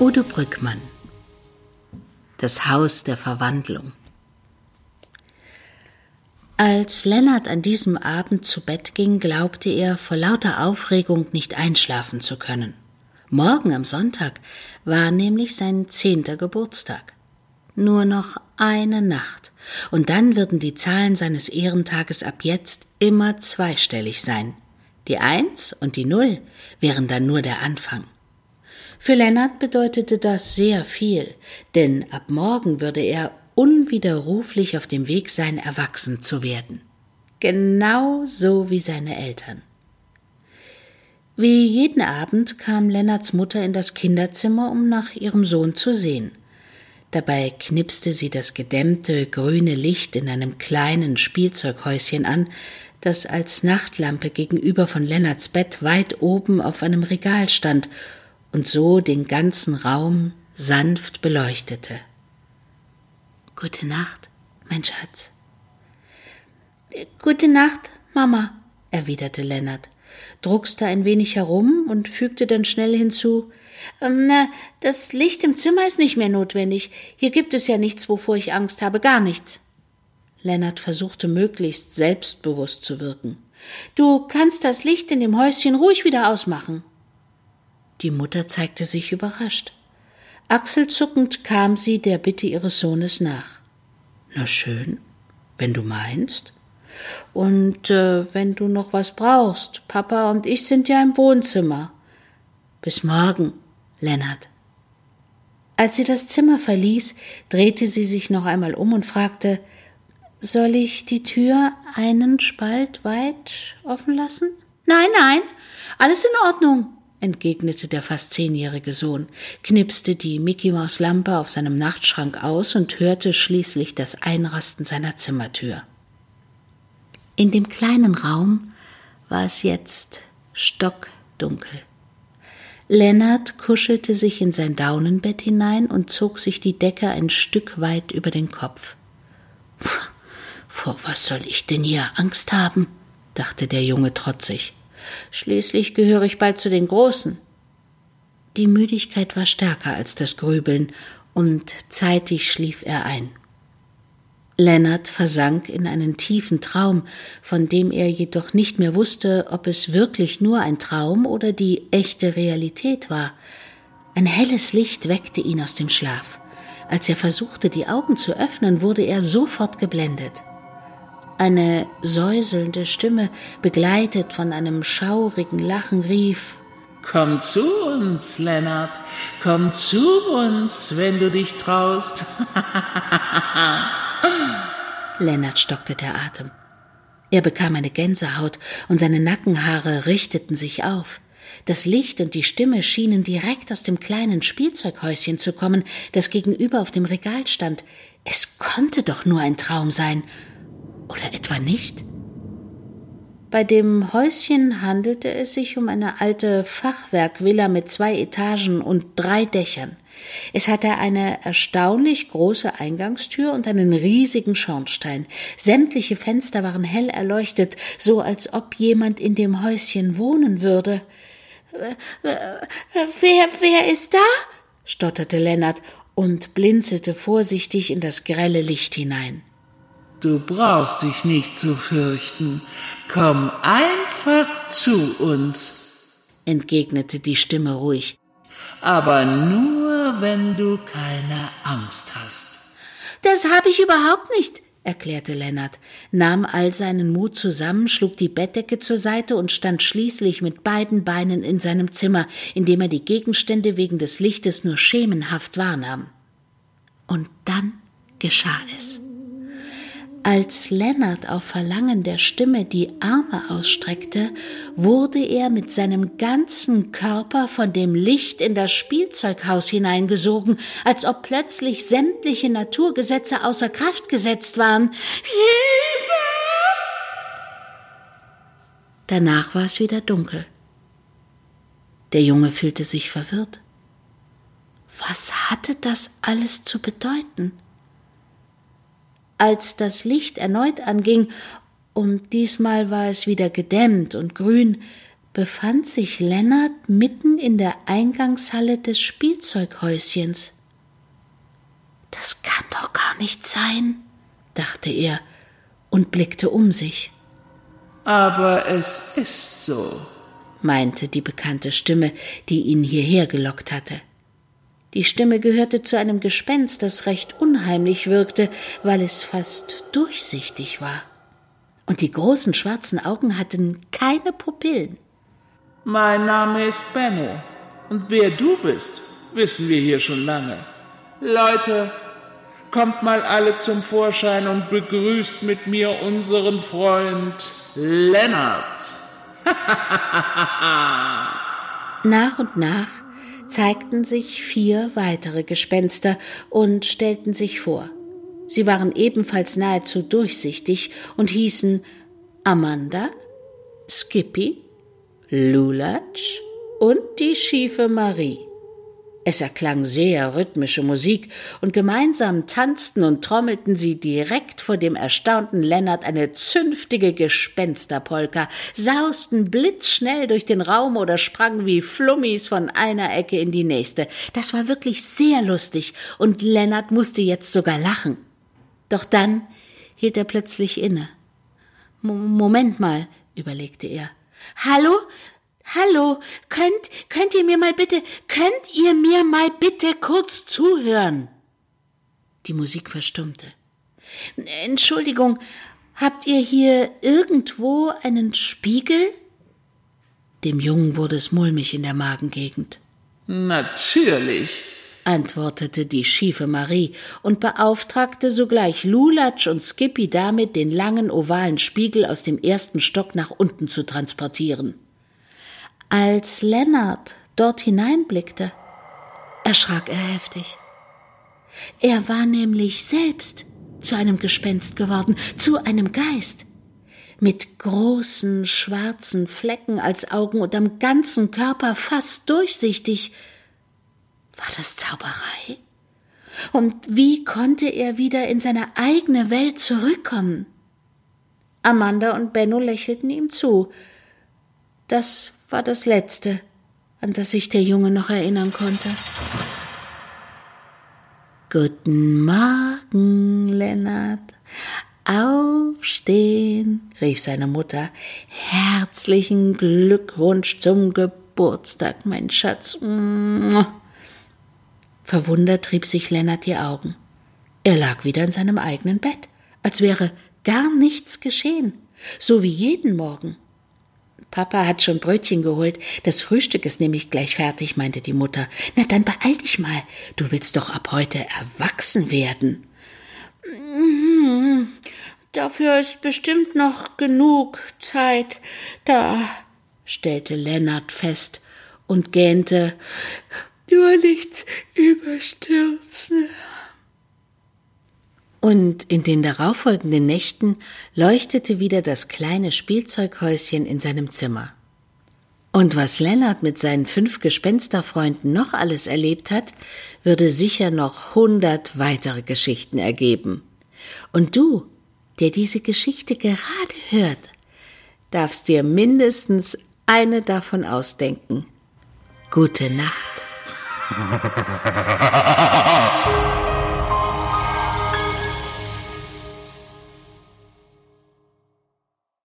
Udo Brückmann Das Haus der Verwandlung Als Lennart an diesem Abend zu Bett ging, glaubte er vor lauter Aufregung nicht einschlafen zu können. Morgen am Sonntag war nämlich sein zehnter Geburtstag. Nur noch eine Nacht, und dann würden die Zahlen seines Ehrentages ab jetzt immer zweistellig sein. Die Eins und die Null wären dann nur der Anfang. Für Lennart bedeutete das sehr viel, denn ab morgen würde er unwiderruflich auf dem Weg sein, erwachsen zu werden. Genau so wie seine Eltern. Wie jeden Abend kam Lennarts Mutter in das Kinderzimmer, um nach ihrem Sohn zu sehen. Dabei knipste sie das gedämmte grüne Licht in einem kleinen Spielzeughäuschen an, das als Nachtlampe gegenüber von Lennarts Bett weit oben auf einem Regal stand und so den ganzen Raum sanft beleuchtete. Gute Nacht, mein Schatz. Gute Nacht, Mama, erwiderte Lennart, druckste ein wenig herum und fügte dann schnell hinzu ähm, na, das Licht im Zimmer ist nicht mehr notwendig. Hier gibt es ja nichts, wovor ich Angst habe, gar nichts. Lennart versuchte möglichst selbstbewusst zu wirken. Du kannst das Licht in dem Häuschen ruhig wieder ausmachen. Die Mutter zeigte sich überrascht. Achselzuckend kam sie der Bitte ihres Sohnes nach. Na schön, wenn du meinst. Und äh, wenn du noch was brauchst, Papa und ich sind ja im Wohnzimmer. Bis morgen, Lennart. Als sie das Zimmer verließ, drehte sie sich noch einmal um und fragte Soll ich die Tür einen Spalt weit offen lassen? Nein, nein, alles in Ordnung, entgegnete der fast zehnjährige Sohn, knipste die Mickey Maus Lampe auf seinem Nachtschrank aus und hörte schließlich das Einrasten seiner Zimmertür. In dem kleinen Raum war es jetzt stockdunkel. Lennart kuschelte sich in sein Daunenbett hinein und zog sich die Decke ein Stück weit über den Kopf. Vor was soll ich denn hier Angst haben? dachte der Junge trotzig. Schließlich gehöre ich bald zu den Großen. Die Müdigkeit war stärker als das Grübeln, und zeitig schlief er ein. Lennart versank in einen tiefen Traum, von dem er jedoch nicht mehr wusste, ob es wirklich nur ein Traum oder die echte Realität war. Ein helles Licht weckte ihn aus dem Schlaf. Als er versuchte, die Augen zu öffnen, wurde er sofort geblendet. Eine säuselnde Stimme, begleitet von einem schaurigen Lachen, rief Komm zu uns, Lennart, komm zu uns, wenn du dich traust. Lennart stockte der Atem. Er bekam eine Gänsehaut und seine Nackenhaare richteten sich auf. Das Licht und die Stimme schienen direkt aus dem kleinen Spielzeughäuschen zu kommen, das gegenüber auf dem Regal stand. Es konnte doch nur ein Traum sein, oder etwa nicht? Bei dem Häuschen handelte es sich um eine alte Fachwerkvilla mit zwei Etagen und drei Dächern. Es hatte eine erstaunlich große Eingangstür und einen riesigen Schornstein. Sämtliche Fenster waren hell erleuchtet, so als ob jemand in dem Häuschen wohnen würde. Wer, wer ist da? stotterte Lennart und blinzelte vorsichtig in das grelle Licht hinein. Du brauchst dich nicht zu fürchten. Komm einfach zu uns, entgegnete die Stimme ruhig. Aber nur, wenn du keine Angst hast. Das habe ich überhaupt nicht, erklärte Lennart, nahm all seinen Mut zusammen, schlug die Bettdecke zur Seite und stand schließlich mit beiden Beinen in seinem Zimmer, in dem er die Gegenstände wegen des Lichtes nur schemenhaft wahrnahm. Und dann geschah es. Als Lennart auf Verlangen der Stimme die Arme ausstreckte, wurde er mit seinem ganzen Körper von dem Licht in das Spielzeughaus hineingesogen, als ob plötzlich sämtliche Naturgesetze außer Kraft gesetzt waren. Hilfe! Danach war es wieder dunkel. Der Junge fühlte sich verwirrt. Was hatte das alles zu bedeuten? Als das Licht erneut anging, und diesmal war es wieder gedämmt und grün, befand sich Lennart mitten in der Eingangshalle des Spielzeughäuschens. Das kann doch gar nicht sein, dachte er und blickte um sich. Aber es ist so, meinte die bekannte Stimme, die ihn hierher gelockt hatte. Die Stimme gehörte zu einem Gespenst, das recht unheimlich wirkte, weil es fast durchsichtig war. Und die großen schwarzen Augen hatten keine Pupillen. Mein Name ist Benno. Und wer du bist, wissen wir hier schon lange. Leute, kommt mal alle zum Vorschein und begrüßt mit mir unseren Freund Lennart. nach und nach zeigten sich vier weitere Gespenster und stellten sich vor. Sie waren ebenfalls nahezu durchsichtig und hießen Amanda, Skippy, Lulatsch und die schiefe Marie. Es erklang sehr rhythmische Musik, und gemeinsam tanzten und trommelten sie direkt vor dem erstaunten Lennart eine zünftige Gespensterpolka, sausten blitzschnell durch den Raum oder sprangen wie Flummis von einer Ecke in die nächste. Das war wirklich sehr lustig, und Lennart musste jetzt sogar lachen. Doch dann hielt er plötzlich inne. Moment mal, überlegte er. Hallo? Hallo, könnt, könnt ihr mir mal bitte, könnt ihr mir mal bitte kurz zuhören? Die Musik verstummte. Entschuldigung, habt ihr hier irgendwo einen Spiegel? Dem Jungen wurde es mulmig in der Magengegend. Natürlich, antwortete die schiefe Marie und beauftragte sogleich Lulatsch und Skippy damit, den langen ovalen Spiegel aus dem ersten Stock nach unten zu transportieren. Als Lennart dort hineinblickte, erschrak er heftig. Er war nämlich selbst zu einem Gespenst geworden, zu einem Geist, mit großen schwarzen Flecken als Augen und am ganzen Körper fast durchsichtig. War das Zauberei? Und wie konnte er wieder in seine eigene Welt zurückkommen? Amanda und Benno lächelten ihm zu. Das war das Letzte, an das sich der Junge noch erinnern konnte. Guten Morgen, Lennart. Aufstehen, rief seine Mutter. Herzlichen Glückwunsch zum Geburtstag, mein Schatz. Verwundert trieb sich Lennart die Augen. Er lag wieder in seinem eigenen Bett, als wäre gar nichts geschehen, so wie jeden Morgen. Papa hat schon Brötchen geholt. Das Frühstück ist nämlich gleich fertig, meinte die Mutter. Na dann beeil dich mal. Du willst doch ab heute erwachsen werden. Mhm. Dafür ist bestimmt noch genug Zeit da, stellte Lennart fest und gähnte. Nur nichts überstürzen. Und in den darauffolgenden Nächten leuchtete wieder das kleine Spielzeughäuschen in seinem Zimmer. Und was Lennart mit seinen fünf Gespensterfreunden noch alles erlebt hat, würde sicher noch hundert weitere Geschichten ergeben. Und du, der diese Geschichte gerade hört, darfst dir mindestens eine davon ausdenken. Gute Nacht.